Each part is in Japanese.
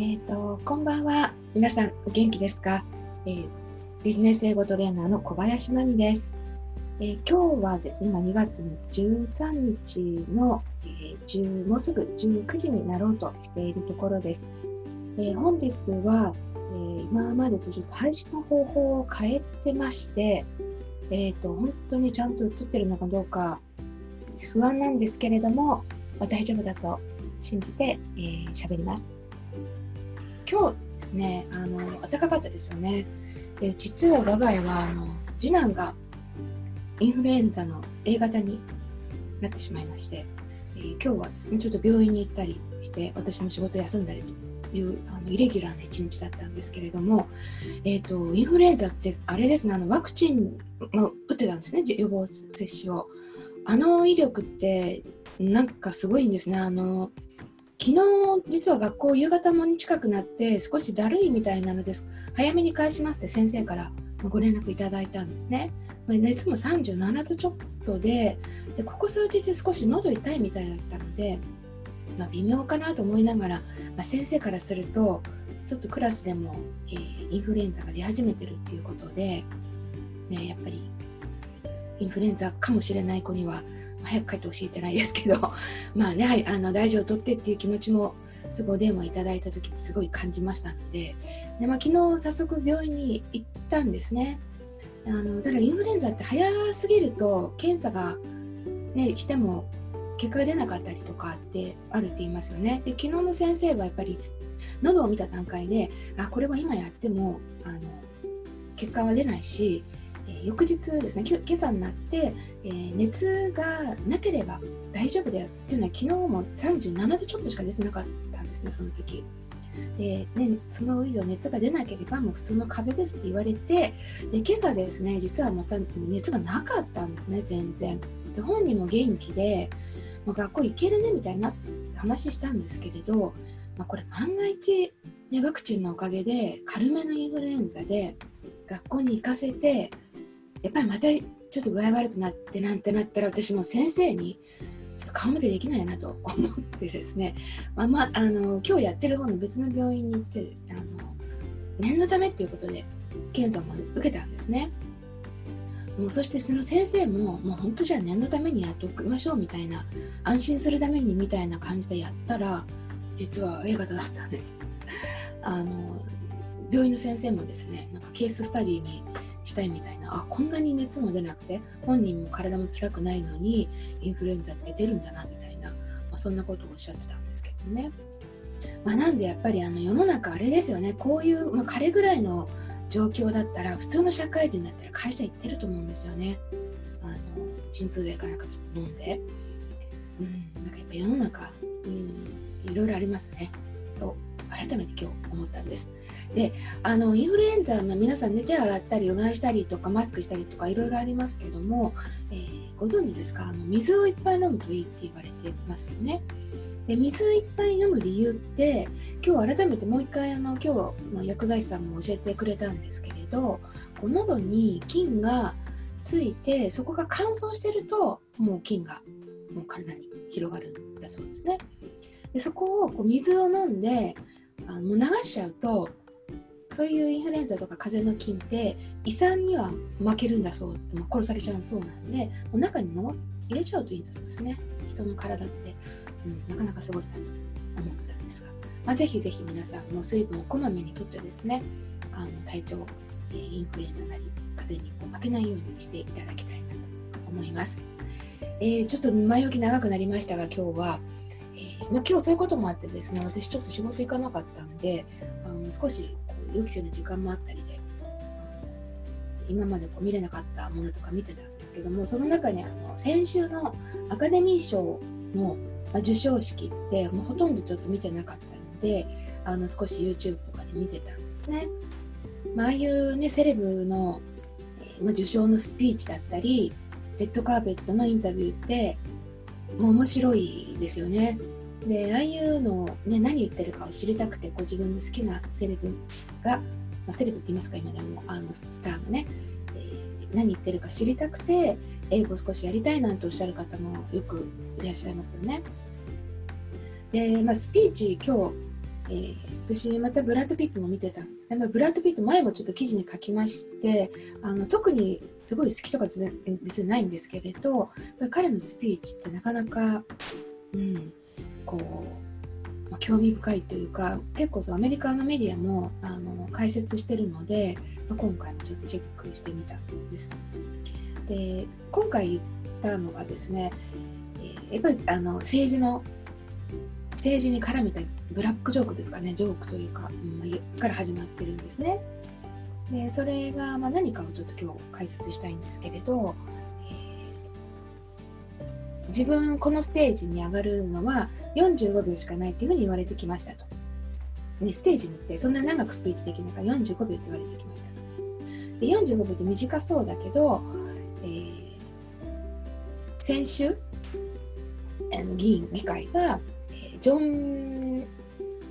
えっ、と、こんばんは。皆さん、お元気ですか、えービジネス英語トレーナーの小林真美です。えー今日はですね、今2月の13日の、えーもうすぐ19時になろうとしているところです。え本日は、え今までとちょっと配信の方法を変えてまして、えっ、と、本当にちゃんと映ってるのかどうか不安なんですけれども、ま大丈夫だと信じて喋、えーります。今日ですね、あの暖かかったですよね。で実は我が家はあの次男がインフルエンザの A 型になってしまいまして、えー今日はですね、ちょっと病院に行ったりして、私も仕事休んだりというあのイレギュラーな一日だったんですけれども、えー、とインフルエンザってあれですね、あのワクチンも打ってたんですね、予防接種を。あの威力ってなんかすごいんですね。あの昨日実は学校夕方もに近くなって少しだるいみたいなのです早めに返しますって先生からご連絡いただいたんですね。熱も37度ちょっとででここ数日少し喉痛いみたいだったので、まあ、微妙かなと思いながら、まあ、先生からするとちょっとクラスでも、えーインフルエンザが出始めてるっていうことで、ね、やっぱりインフルエンザかもしれない子には早く帰ってほしいじゃないですけど まあね、はい、あの大事を取ってっていう気持ちもすごいお電話いただいた時すごい感じましたのでで、まあ、昨日早速病院に行ったんですね。あのただインフルエンザって早すぎると検査が、ね、しても結果が出なかったりとかってあるって言いますよね。で昨日の先生はやっぱり喉を見た段階であこれは今やってもあの結果は出ないしえ翌日ですね、今朝になって、えー熱がなければ大丈夫だよっていうのは昨日も37度ちょっとしか出てなかったんですね、その時。で、ね、その以上熱が出なければもう普通の風邪ですって言われて、で今朝ですね、実はまた熱がなかったんですね、全然。で本人も元気で、まあ、学校行けるねみたいな話したんですけれど、まあ、これ万が一、ね、ワクチンのおかげで軽めのインフルエンザで学校に行かせて、やっぱりまたちょっと具合悪くなってなんてなったら私も先生にちょっと顔向けできないなと思ってですね、まあまあ、あの今日やってる方の別の病院に行ってあの念のためっていうことで検査も受けたんですね。もうそしてその先生ももう本当じゃあ念のためにやっておきましょうみたいな安心するためにみたいな感じでやったら実は A 型だったんです。あの病院の先生もですねなんかケーススタディにしたいみたいな。あこんなに熱も出なくて本人も体も辛くないのにインフルエンザって出るんだなみたいな、まあ、そんなことをおっしゃってたんですけどね、まあ、なんでやっぱりあの世の中あれですよね。こういう、まあ、彼ぐらいの状況だったら普通の社会人だったら会社行ってると思うんですよね。あの鎮痛剤かなんかちょっと飲んで。うんなんかやっぱ世の中、うん、いろいろありますね。改めて今日思ったんですであのインフルエンザ、まあ、皆さんね手洗ったりうがいしたりとかマスクしたりとかいろいろありますけども、えーご存知ですか？あの水をいっぱい飲むといいって言われてますよね。で水いっぱい飲む理由って今日改めてもう一回あの今日の薬剤師さんも教えてくれたんですけれどこう喉に菌がついてそこが乾燥してるともう菌がもう体に広がるんだそうですね。でそこをこう水を飲んであもう流しちゃうとそういうインフルエンザとか風邪の菌って胃酸には負けるんだそう、まあ、殺されちゃうそうなんでもう中にの入れちゃうといいんだそうですね。人の体って、うん、なかなかすごいなと思ったんですが、まあ、ぜひぜひ皆さんも水分をこまめにとってですねあの体調、えインフルエンザなり風邪に負けないようにしていただきたいなと思います、えーちょっと前置き長くなりましたが今日はえーまあ、今日そういうこともあってですね私ちょっと仕事行かなかったんであの少しこう予期せぬ時間もあったりで今までこう見れなかったものとか見てたんですけどもその中にあの先週のアカデミー賞の、授賞式ってもうほとんどちょっと見てなかったのであの少し YouTube とかで見てたんですね。まあ、あいうねセレブの、えま、受賞のスピーチだったりレッドカーペットのインタビューってもう面白いですよね。で、ああいうのを、ね、何言ってるかを知りたくて、こう自分の好きなセレブが、まあ、セレブって言いますか、今でも、あのスターがね、えー何言ってるか知りたくて、英語少しやりたいなんておっしゃる方もよくいらっしゃいますよね。で、まあ、スピーチ、今日、えー、私またブラッド・ピットも見てたんですね、まあ、ブラッド・ピット前もちょっと記事に書きましてあの特にすごい好きとか別にないんですけれど彼のスピーチってなかなか、うん、こう、ま、興味深いというか結構そうアメリカのメディアもあの解説してるので、まあ、今回もちょっとチェックしてみたんです。で今回言ったのがですね、えー、やっぱりあの政治の政治に絡めたブラックジョークですかねジョークというか、うん、から始まってるんですね。でそれが、ま、何かをちょっと今日解説したいんですけれど、自分このステージに上がるのは45秒しかないっていうふうに言われてきましたと。ね、ステージに行ってそんな長くスピーチできないから45秒って言われてきました。で45秒って短そうだけど、えー、先週あの議員議会がえジョン・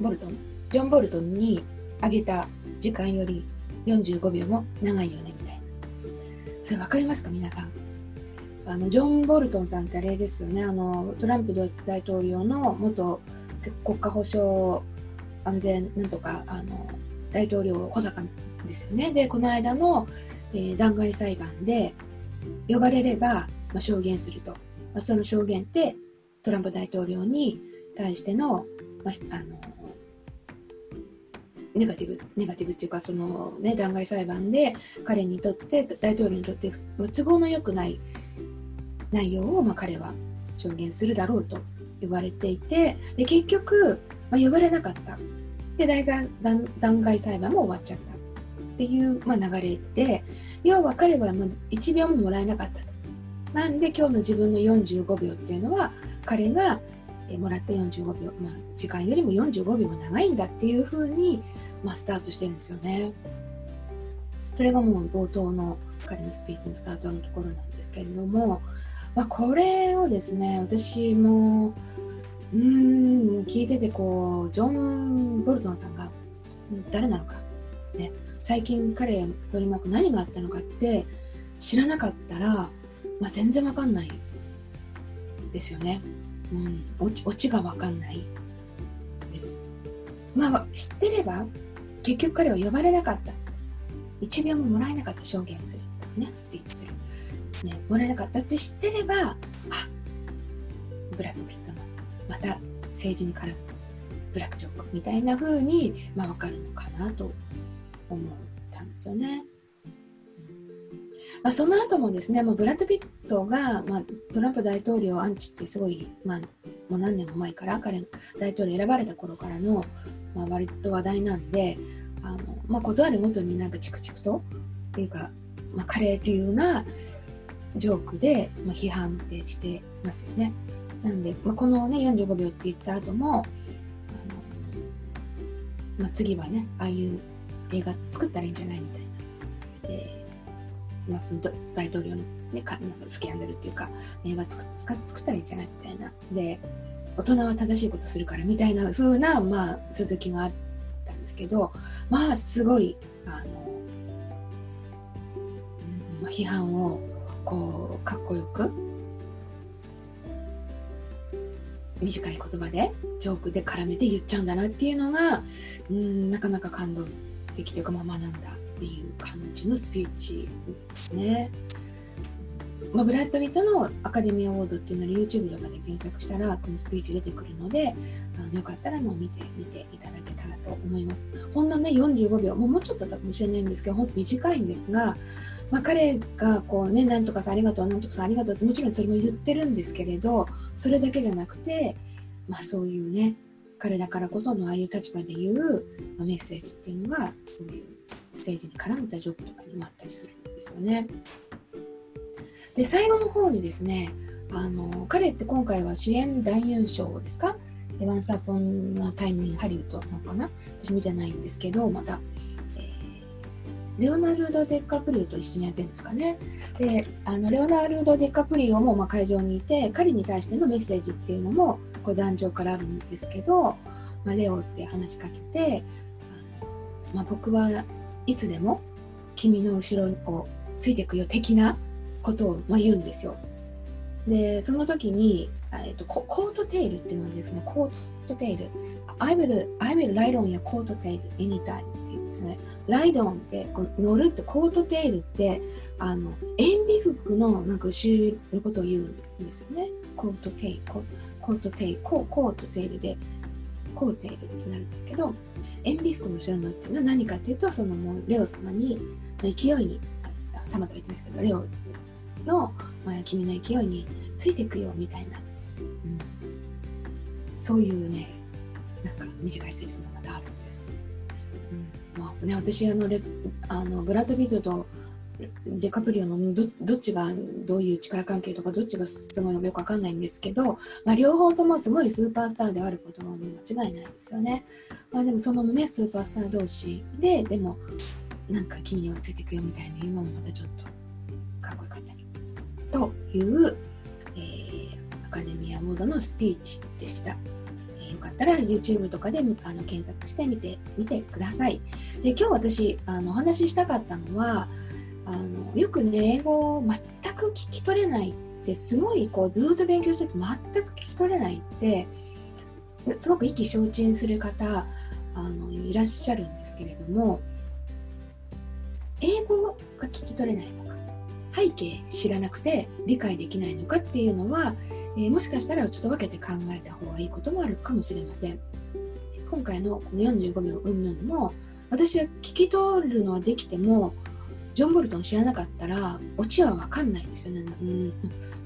ボルトンジョン・ボルトンにあげた時間より45秒も長いよねみたいなそれ分かりますか？皆さんあのジョン・ボルトンさんってあれですよね。あのトランプ大統領の元国家保障安全なんとかあの大統領補佐官ですよね。でこの間の、えー、弾劾裁判で呼ばれれば、まあ、証言すると、まあ、その証言ってトランプ大統領に対しての,、まあ、あのネガティブネガティブっていうかその、ね、弾劾裁判で彼にとって大統領にとって都合のよくない内容を、まあ、彼は証言するだろうと言われていてで結局、まあ、呼ばれなかったで大弾弾劾裁判も終わっちゃったっていう、まあ、流れで要は彼はまず1秒ももらえなかったと。なんで今日の自分の45秒っていうのは彼がえもらった45秒、まあ、時間よりも45秒も長いんだっていうふうに、まあ、スタートしてるんですよね。それがもう冒頭の彼のスピーチのスタートのところなんですけれども、まあ、これをですね私もうん聞いててこうジョン・ボルトンさんが誰なのか、ね、最近彼取り巻く何があったのかって知らなかったら、まあ、全然わかんないですよね。うん、オチオチが分かんないです。まあ知ってれば結局彼は呼ばれなかった1秒ももらえなかった証言するねスピーチする、ね、もらえなかったって知ってればあブラッド・ピットのまた政治に絡むブラックジョークみたいな風にまあ分かるのかなと思ったんですよね。まあ、その後もですね、もうブラッド・ピットが、まあ、トランプ大統領アンチってすごい、まあ、もう何年も前から彼大統領選ばれた頃からの、まあ、割と話題なんであの、まあ、断るごとになんかチクチクとっていうか、まあ、彼流なジョークで、ま、批判ってしてますよね。なんで、まあ、このね45秒って言った後もあの、まあ、次はねああいう映画作ったらいいんじゃないみたいな。でまあ、その大統領の、ね、かなんかスキャンダルっていうか映画作作ったらいいんじゃないみたいなで大人は正しいことするからみたいな風なまあ続きがあったんですけどまあすごいあの、うんまあ、批判をこうかっこよく短い言葉でジョークで絡めて言っちゃうんだなっていうのがうんなかなか感動的というかまあ学んだっていう感じのスピーチですね。まあ、ブラッド・リットのアカデミーアワードっていうのを YouTube とかで検索したらこのスピーチ出てくるのであのよかったらもう見てみていただけたらと思います。ほんのね45秒もうもうちょっとだったかもしれないんですけど本当短いんですが、まあ、彼がこうねなんとかさんありがとうなんとかさんありがとうってもちろんそれも言ってるんですけれどそれだけじゃなくて、まあ、そういうね彼だからこそのああいう立場で言う、まあ、メッセージっていうのがそういう政治に絡めたジョークとかにもあったりするんですよね。で最後の方にですねあの彼って今回は主演男優賞ですか「ワンサポンのタイムインハリウッド」なのかな？私見てないんですけどまた、レオナルド・デッカプリオと一緒にやってるんですかねであのレオナルド・デッカプリオもまあ会場にいて彼に対してのメッセージっていうのもこれ壇上からあるんですけど、まあ、レオって話しかけて、まあ、僕はいつでも君の後ろをついていくよ的なことをま言うんですよ。でその時にえっと、コートテールっていうのはですね、コートテール。I will, I will ride on やコートテール anytime ですね、ライドンってこう乗るってコートテールってあの塩ビ服のなんか後ろのことを言うんですよね。coattail、coattail、coattail で coattail ってなるんですけど、燕尾服の後ろのっていうのは何かっていうと、そのもうレオ様にの勢いに、様と言ってないですけど、レオの、まあ、君の勢いについていくよみたいな、うん、そういうね、なんか短いセリフ。ね、私あのレあの、ブラッド・ピットとデカプリオのどどっちがどういう力関係とかどっちがすごいのかよくわかんないんですけど、まあ、両方ともすごいスーパースターであることは間違いないですよね。まあ、でもそのねスーパースター同士ででもなんか君にはついていくよみたいなのもまたちょっとかっこよかったりという、えー、アカデミアモードのスピーチでした。よかったら YouTube とかであの検索してみてみてください。で今日私あのお話ししたかったのはあのよくね英語を全く聞き取れないってすごいこうずっと勉強してて全く聞き取れないってすごく意気消沈する方あのいらっしゃるんですけれども英語が聞き取れないのか背景知らなくて理解できないのかっていうのは、え、もしかしたらちょっと分けて考えた方がいいこともあるかもしれません。今回のこの45秒うんぬんも私は聞き取るのはできてもジョン・ボルトン知らなかったらオチは分かんないんですよね、うん、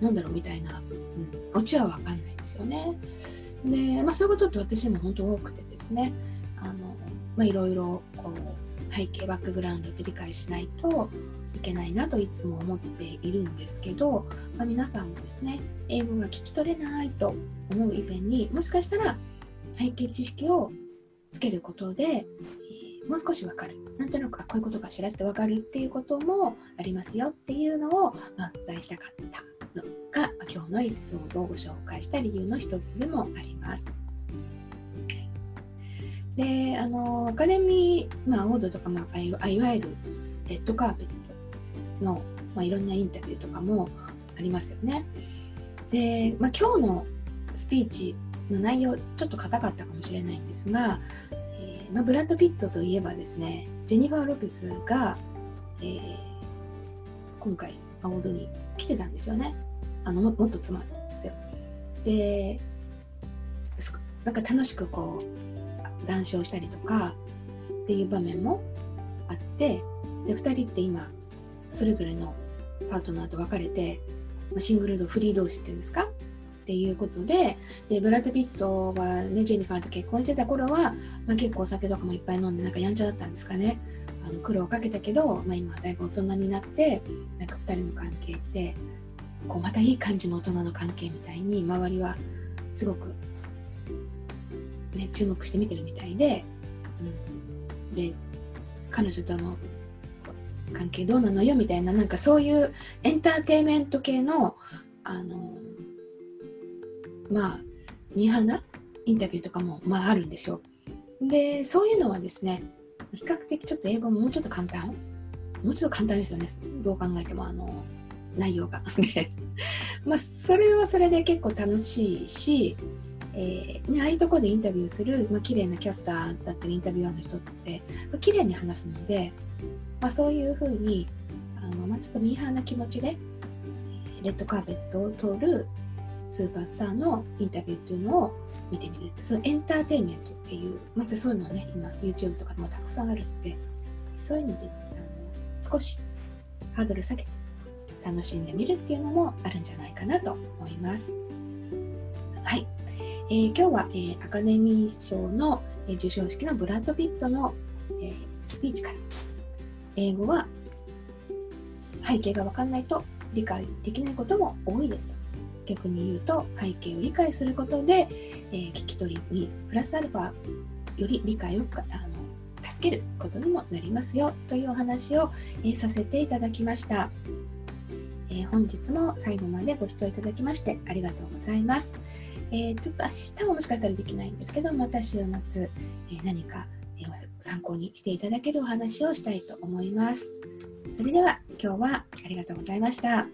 なんだろうみたいな、うん、オチは分かんないんですよね。で、まあ、そういうことって私も本当多くてですね。あの、ま、いろいろこう背景バックグラウンドで理解しないといけないなといつも思っているんですけど、まあ、皆さんもですね英語が聞き取れないと思う以前にもしかしたら背景知識をつけることでえもう少し分かるなんとなくこういうことかしらって分かるっていうこともありますよっていうのを、まあ、伝えしたかったのが、今日のエピソードをご紹介した理由の一つでもあります。であのアカデミー、まあ、オードとか、まあ、いわゆるレッドカーペッの、まあ、いろんなインタビューとかもありますよね。で、まあ、今日のスピーチの内容ちょっと硬かったかもしれないんですがまあ、ブラッド・ピットといえばですねジェニファー・ロペスが、えー、今回アワードに来てたんですよねあの元妻なんですよでなんか楽しくこう談笑したりとかっていう場面もあってで2人って今それぞれのパートナーと別れて、ま、シングルとフリー同士っていうんですか？っていうことででブラッド・ピットは、ね、ジェニファーと結婚してた頃は、まあ、結構お酒とかもいっぱい飲んでなんかやんちゃだったんですかね。あの苦労をかけたけど、まあ、今はだいぶ大人になってなんか2人の関係ってこうまたいい感じの大人の関係みたいに周りはすごく、ね、注目して見てるみたいで、うん、で彼女との関係どうなのよみたいななんかそういうエンターテインメント系のあのまあミーハーなインタビューとかも、まあ、あるんでしょう。でそういうのはですね比較的ちょっと英語ももうちょっと簡単もうちょっと簡単ですよねどう考えてもあの内容が。まあそれはそれで結構楽しいし、えーね、ああいうとこでインタビューする、まあ綺麗なキャスターだったりインタビュアーの人って、まあ、綺麗に話すので、まあ、そういうふうにあの、まあ、ちょっとミーハーな気持ちでレッドカーペットを通るスーパースターのインタビューっていうのを見てみる。そのエンターテインメントっていうまたそういうのね今 YouTube とかでもたくさんあるんでそういうのであの少しハードル下げて楽しんでみるっていうのもあるんじゃないかなと思います。はい、えー、今日は、えー、アカデミー賞の、えー、授賞式のブラッド・ピットの、えスピーチから英語は背景が分かんないと理解できないことも多いですと。逆に言うと背景を理解することで、えー、聞き取りにプラスアルファより理解をあの助けることにもなりますよというお話を、えー、させていただきました、えー、本日も最後までご視聴いただきましてありがとうございます、えちょっと明日はもしかしたらできないんですけどまた週末、え何か、参考にしていただけるお話をしたいと思いますそれでは今日はありがとうございました。